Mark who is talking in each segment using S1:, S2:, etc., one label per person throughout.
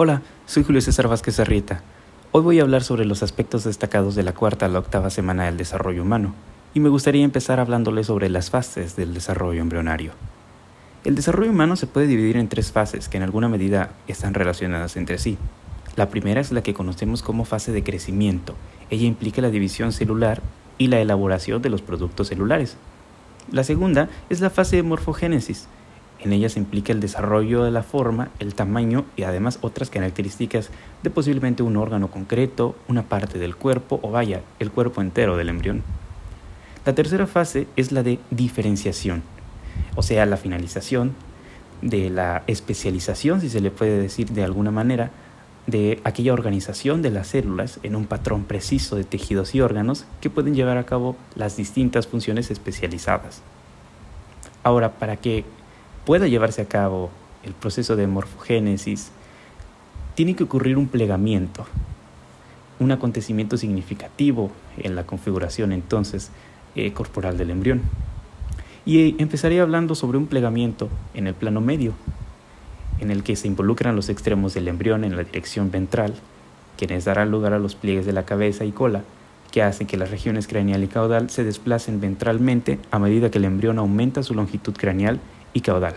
S1: Hola, soy Julio César Vázquez Arrieta. Hoy voy a hablar sobre los aspectos destacados de la cuarta a la octava semana del desarrollo humano, y me gustaría empezar hablándoles sobre las fases del desarrollo embrionario. El desarrollo humano se puede dividir en tres fases que en alguna medida están relacionadas entre sí. La primera es la que conocemos como fase de crecimiento. Ella implica la división celular y la elaboración de los productos celulares. La segunda es la fase de morfogénesis, en ella se implica el desarrollo de la forma, el tamaño y además otras características de posiblemente un órgano concreto, una parte del cuerpo o vaya, el cuerpo entero del embrión. La tercera fase es la de diferenciación, o sea, la finalización de la especialización, si se le puede decir de alguna manera, de aquella organización de las células en un patrón preciso de tejidos y órganos que pueden llevar a cabo las distintas funciones especializadas. Ahora, para que pueda llevarse a cabo el proceso de morfogénesis, tiene que ocurrir un plegamiento, un acontecimiento significativo en la configuración entonces eh, corporal del embrión. Y eh, empezaré hablando sobre un plegamiento en el plano medio, en el que se involucran los extremos del embrión en la dirección ventral, quienes darán lugar a los pliegues de la cabeza y cola, que hacen que las regiones craneal y caudal se desplacen ventralmente a medida que el embrión aumenta su longitud craneal y caudal.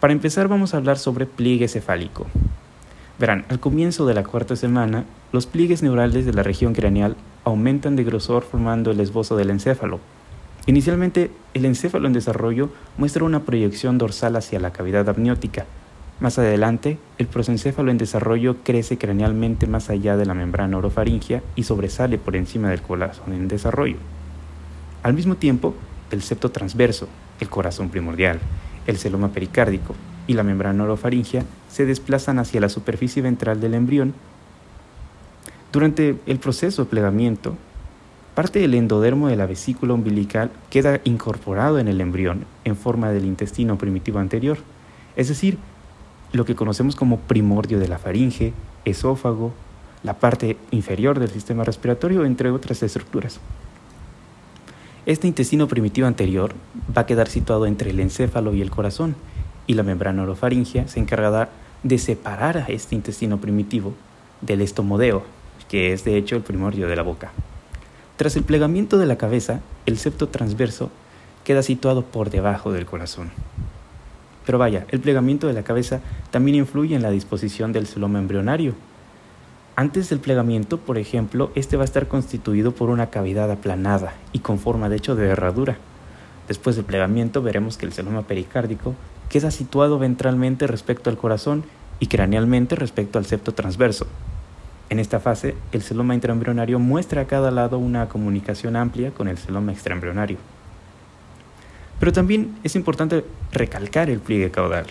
S1: Para empezar vamos a hablar sobre pliegue cefálico. Verán, al comienzo de la cuarta semana, los pliegues neurales de la región craneal aumentan de grosor formando el esbozo del encéfalo. Inicialmente, el encéfalo en desarrollo muestra una proyección dorsal hacia la cavidad amniótica. Más adelante, el prosencéfalo en desarrollo crece cranealmente más allá de la membrana orofaringia y sobresale por encima del corazón en desarrollo. Al mismo tiempo, el septo transverso, el corazón primordial, el celoma pericárdico y la membrana orofaringia se desplazan hacia la superficie ventral del embrión. Durante el proceso de plegamiento, parte del endodermo de la vesícula umbilical queda incorporado en el embrión en forma del intestino primitivo anterior, es decir, lo que conocemos como primordio de la faringe, esófago, la parte inferior del sistema respiratorio, entre otras estructuras. Este intestino primitivo anterior va a quedar situado entre el encéfalo y el corazón, y la membrana orofaringia se encargará de separar a este intestino primitivo del estomodeo, que es de hecho el primordio de la boca. Tras el plegamiento de la cabeza, el septo transverso queda situado por debajo del corazón. Pero vaya, el plegamiento de la cabeza también influye en la disposición del celoma embrionario, antes del plegamiento, por ejemplo, este va a estar constituido por una cavidad aplanada y con forma de hecho de herradura. Después del plegamiento veremos que el celoma pericárdico queda situado ventralmente respecto al corazón y cranealmente respecto al septo transverso. En esta fase, el celoma intraembrionario muestra a cada lado una comunicación amplia con el celoma extraembrionario. Pero también es importante recalcar el pliegue caudal.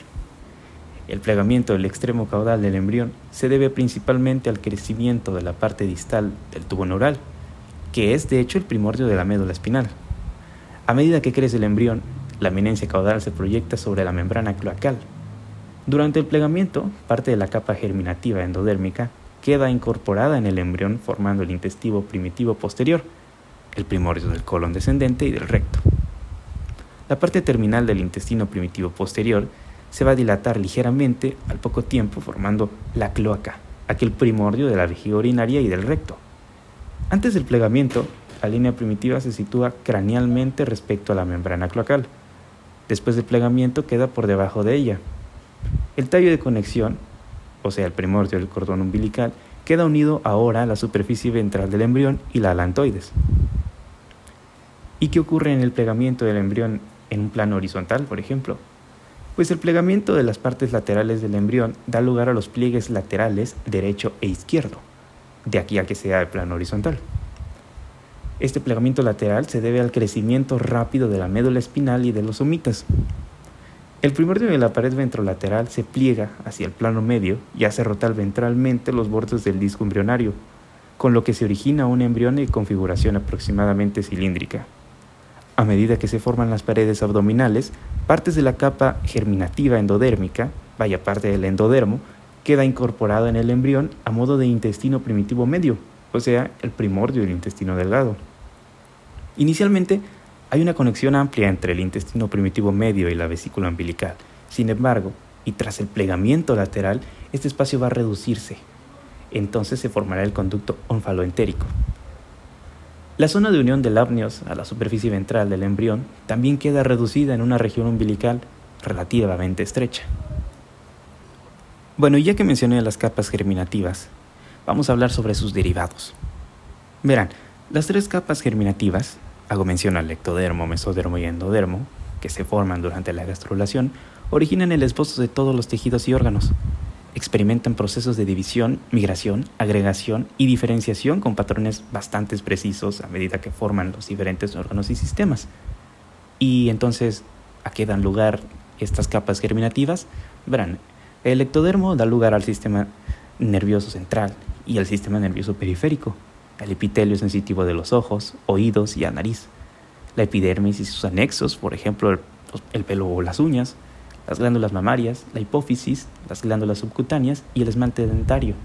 S1: El plegamiento del extremo caudal del embrión se debe principalmente al crecimiento de la parte distal del tubo neural, que es de hecho el primordio de la médula espinal. A medida que crece el embrión, la eminencia caudal se proyecta sobre la membrana cloacal. Durante el plegamiento, parte de la capa germinativa endodérmica queda incorporada en el embrión formando el intestino primitivo posterior, el primordio del colon descendente y del recto. La parte terminal del intestino primitivo posterior se va a dilatar ligeramente al poco tiempo formando la cloaca, aquel primordio de la vejiga urinaria y del recto. Antes del plegamiento, la línea primitiva se sitúa cranealmente respecto a la membrana cloacal. Después del plegamiento queda por debajo de ella. El tallo de conexión, o sea, el primordio del cordón umbilical, queda unido ahora a la superficie ventral del embrión y la alantoides. ¿Y qué ocurre en el plegamiento del embrión en un plano horizontal, por ejemplo? Pues el plegamiento de las partes laterales del embrión da lugar a los pliegues laterales derecho e izquierdo, de aquí a que sea de plano horizontal. Este plegamiento lateral se debe al crecimiento rápido de la médula espinal y de los somitas. El primordio de la pared ventrolateral se pliega hacia el plano medio y hace rotar ventralmente los bordes del disco embrionario, con lo que se origina un embrión de configuración aproximadamente cilíndrica. A medida que se forman las paredes abdominales, partes de la capa germinativa endodérmica, vaya parte del endodermo, queda incorporada en el embrión a modo de intestino primitivo medio, o sea, el primordio del intestino delgado. Inicialmente, hay una conexión amplia entre el intestino primitivo medio y la vesícula umbilical. Sin embargo, y tras el plegamiento lateral, este espacio va a reducirse. Entonces se formará el conducto onfaloentérico. La zona de unión del apneos a la superficie ventral del embrión también queda reducida en una región umbilical relativamente estrecha. Bueno, ya que mencioné las capas germinativas, vamos a hablar sobre sus derivados. Verán, las tres capas germinativas, hago mención al ectodermo, mesodermo y endodermo, que se forman durante la gastrulación, originan el esbozo de todos los tejidos y órganos. Experimentan procesos de división, migración, agregación y diferenciación con patrones bastante precisos a medida que forman los diferentes órganos y sistemas. Y entonces, ¿a qué dan lugar estas capas germinativas? Verán, el ectodermo da lugar al sistema nervioso central y al sistema nervioso periférico. El epitelio sensitivo de los ojos, oídos y la nariz. La epidermis y sus anexos, por ejemplo, el, pelo o las uñas, las glándulas mamarias, la hipófisis, las glándulas subcutáneas y el esmalte dentario.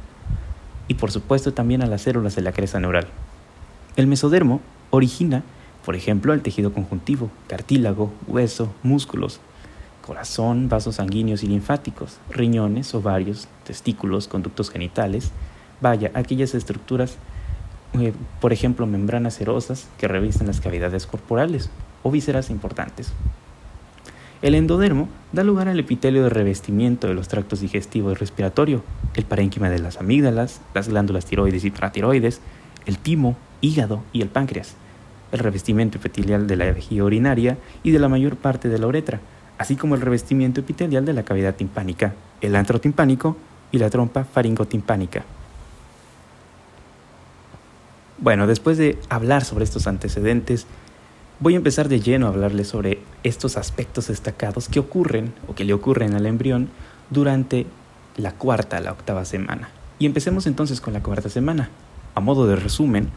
S1: Y por supuesto también a las células de la cresta neural. El mesodermo origina, por ejemplo, el tejido conjuntivo, cartílago, hueso, músculos, corazón, vasos sanguíneos y linfáticos, riñones, ovarios, testículos, conductos genitales, vaya, aquellas estructuras, eh, por ejemplo, membranas serosas que revisten las cavidades corporales o vísceras importantes. El endodermo da lugar al epitelio de revestimiento de los tractos digestivo y respiratorio, el parénquima de las amígdalas, las glándulas tiroides y paratiroides, el timo, hígado y el páncreas, el revestimiento epitelial de la vejiga urinaria y de la mayor parte de la uretra, así como el revestimiento epitelial de la cavidad timpánica, el antro timpánico y la trompa faringotimpánica. Bueno, después de hablar sobre estos antecedentes, voy a empezar de lleno a hablarles sobre estos aspectos destacados que ocurren o que le ocurren al embrión durante la cuarta a la octava semana. Y empecemos entonces con la cuarta semana. A modo de resumen,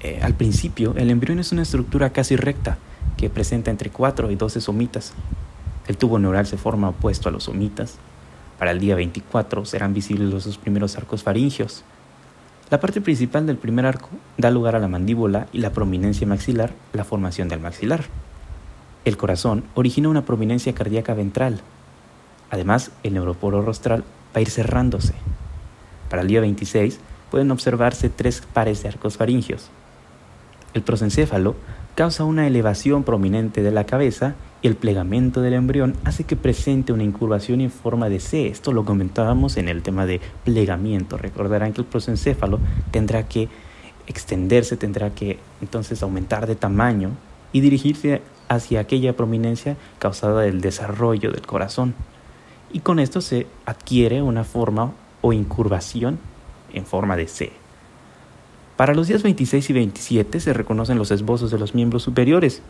S1: eh, al principio el embrión es una estructura casi recta que presenta entre 4 y 12 somitas, el tubo neural se forma opuesto a los somitas. Para el día 24 serán visibles los dos primeros arcos faringios. La parte principal del primer arco da lugar a la mandíbula y la prominencia maxilar, la formación del maxilar. El corazón origina una prominencia cardíaca ventral. Además, el neuroporo rostral va a ir cerrándose. Para el día 26 pueden observarse tres pares de arcos faringios. El prosencéfalo causa una elevación prominente de la cabeza el plegamento del embrión hace que presente una incurvación en forma de C. Esto lo comentábamos en el tema de plegamiento. Recordarán que el prosencéfalo tendrá que extenderse, tendrá que entonces aumentar de tamaño y dirigirse hacia aquella prominencia causada del desarrollo del corazón. Y con esto se adquiere una forma o incurvación en forma de C. Para los días 26 y 27 se reconocen los esbozos de los miembros superiores,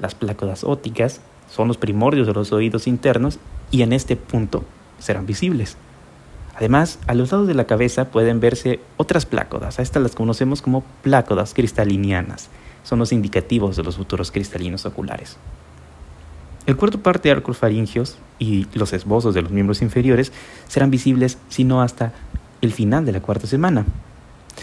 S1: las plácodas ópticas son los primordios de los oídos internos y en este punto serán visibles. Además, a los lados de la cabeza pueden verse otras plácodas. A estas las conocemos como plácodas cristalinianas. Son los indicativos de los futuros cristalinos oculares. El cuarto parte de arcos faringios y los esbozos de los miembros inferiores serán visibles sino hasta el final de la cuarta semana,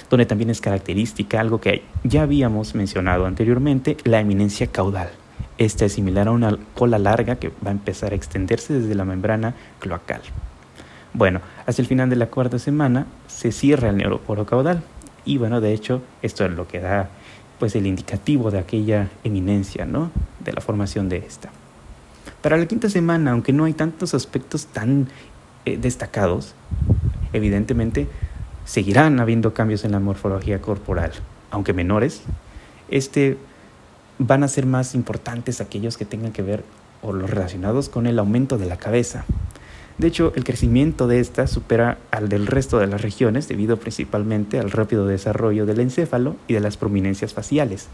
S1: donde también es característica algo que ya habíamos mencionado anteriormente, la eminencia caudal. Esta es similar a una cola larga que va a empezar a extenderse desde la membrana cloacal. Bueno, hasta el final de la cuarta semana se cierra el neuroporo caudal y bueno, de hecho, esto es lo que da pues el indicativo de aquella eminencia, ¿no? De la formación de esta. Para la quinta semana, aunque no hay tantos aspectos tan eh, destacados, evidentemente seguirán habiendo cambios en la morfología corporal, aunque menores. Este van a ser más importantes aquellos que tengan que ver o los relacionados con el aumento de la cabeza. De hecho, el crecimiento de esta supera al del resto de las regiones debido principalmente al rápido desarrollo del encéfalo y de las prominencias faciales.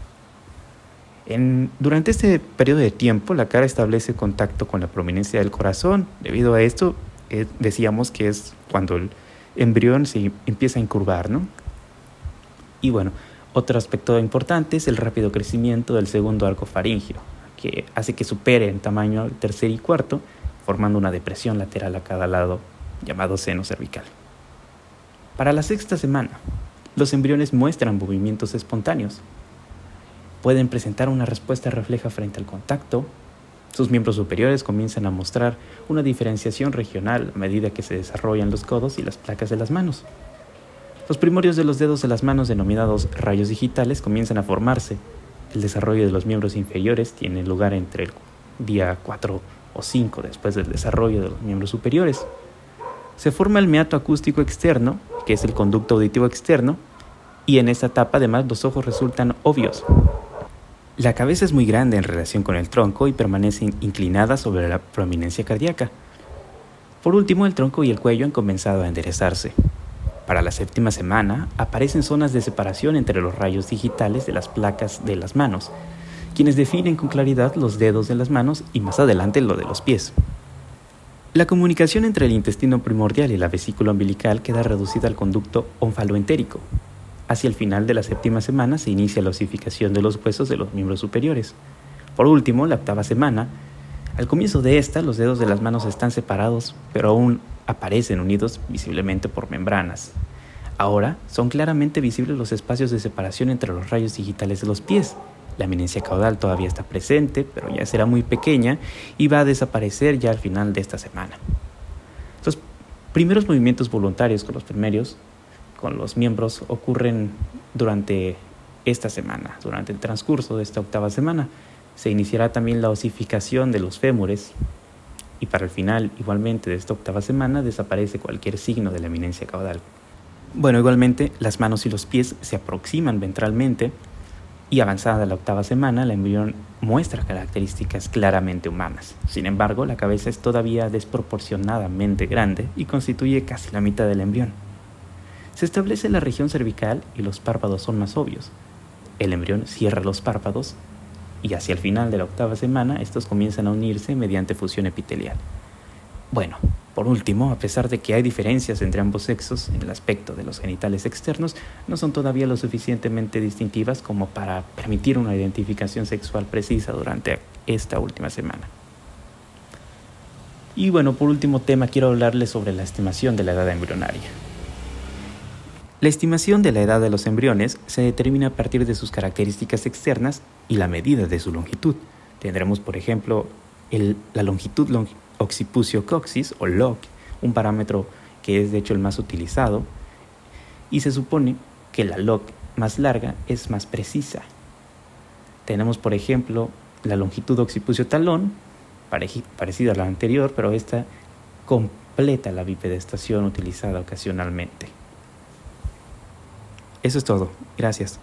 S1: durante este periodo de tiempo, la cara establece contacto con la prominencia del corazón. Debido a esto, eh, decíamos que es cuando el embrión se empieza a incurvar, ¿no? Y bueno, otro aspecto importante es el rápido crecimiento del segundo arco faringio, que hace que supere en tamaño el tercer y cuarto, formando una depresión lateral a cada lado llamado seno cervical. Para la sexta semana, los embriones muestran movimientos espontáneos. Pueden presentar una respuesta refleja frente al contacto, Sus miembros superiores comienzan a mostrar una diferenciación regional a medida que se desarrollan los codos y las placas de las manos. Los primorios de los dedos de las manos denominados rayos digitales comienzan a formarse. El desarrollo de los miembros inferiores tiene lugar entre el día 4 o 5 después del desarrollo de los miembros superiores. Se forma el meato acústico externo, que es el conducto auditivo externo, y en esta etapa además los ojos resultan obvios. La cabeza es muy grande en relación con el tronco y permanece inclinada sobre la prominencia cardíaca. Por último, el tronco y el cuello han comenzado a enderezarse. Para la séptima semana aparecen zonas de separación entre los rayos digitales de las placas de las manos, quienes definen con claridad los dedos de las manos y más adelante lo de los pies. La comunicación entre el intestino primordial y la vesícula umbilical queda reducida al conducto onfaloentérico. Hacia el final de la séptima semana se inicia la osificación de los huesos de los miembros superiores. Por último, la octava semana, al comienzo de esta, los dedos de las manos están separados, pero aún aparecen unidos visiblemente por membranas. Ahora son claramente visibles los espacios de separación entre los rayos digitales de los pies, la eminencia caudal todavía está presente, pero ya será muy pequeña y va a desaparecer ya al final de esta semana. Los primeros movimientos voluntarios con los primeros, con los miembros, ocurren durante esta semana, durante el transcurso de esta octava semana. Se iniciará también la osificación de los fémures y para el final, igualmente de esta octava semana, desaparece cualquier signo de la eminencia caudal. Bueno, igualmente las manos y los pies se aproximan ventralmente y avanzada la octava semana, el embrión muestra características claramente humanas. Sin embargo, la cabeza es todavía desproporcionadamente grande y constituye casi la mitad del embrión. Se establece la región cervical y los párpados son más obvios. El embrión cierra los párpados y hacia el final de la octava semana estos comienzan a unirse mediante fusión epitelial. Bueno, por último, a pesar de que hay diferencias entre ambos sexos en el aspecto de los genitales externos, no son todavía lo suficientemente distintivas como para permitir una identificación sexual precisa durante esta última semana. Y bueno, por último tema quiero hablarles sobre la estimación de la edad embrionaria. La estimación de la edad de los embriones se determina a partir de sus características externas y la medida de su longitud. Tendremos, por ejemplo, la longitud occipucio coxis o log, un parámetro que es de hecho el más utilizado, y se supone que la log más larga es más precisa. Tenemos por ejemplo la longitud occipucio talón, parecida a la anterior, pero esta completa la bipedestación utilizada ocasionalmente. Eso es todo. Gracias.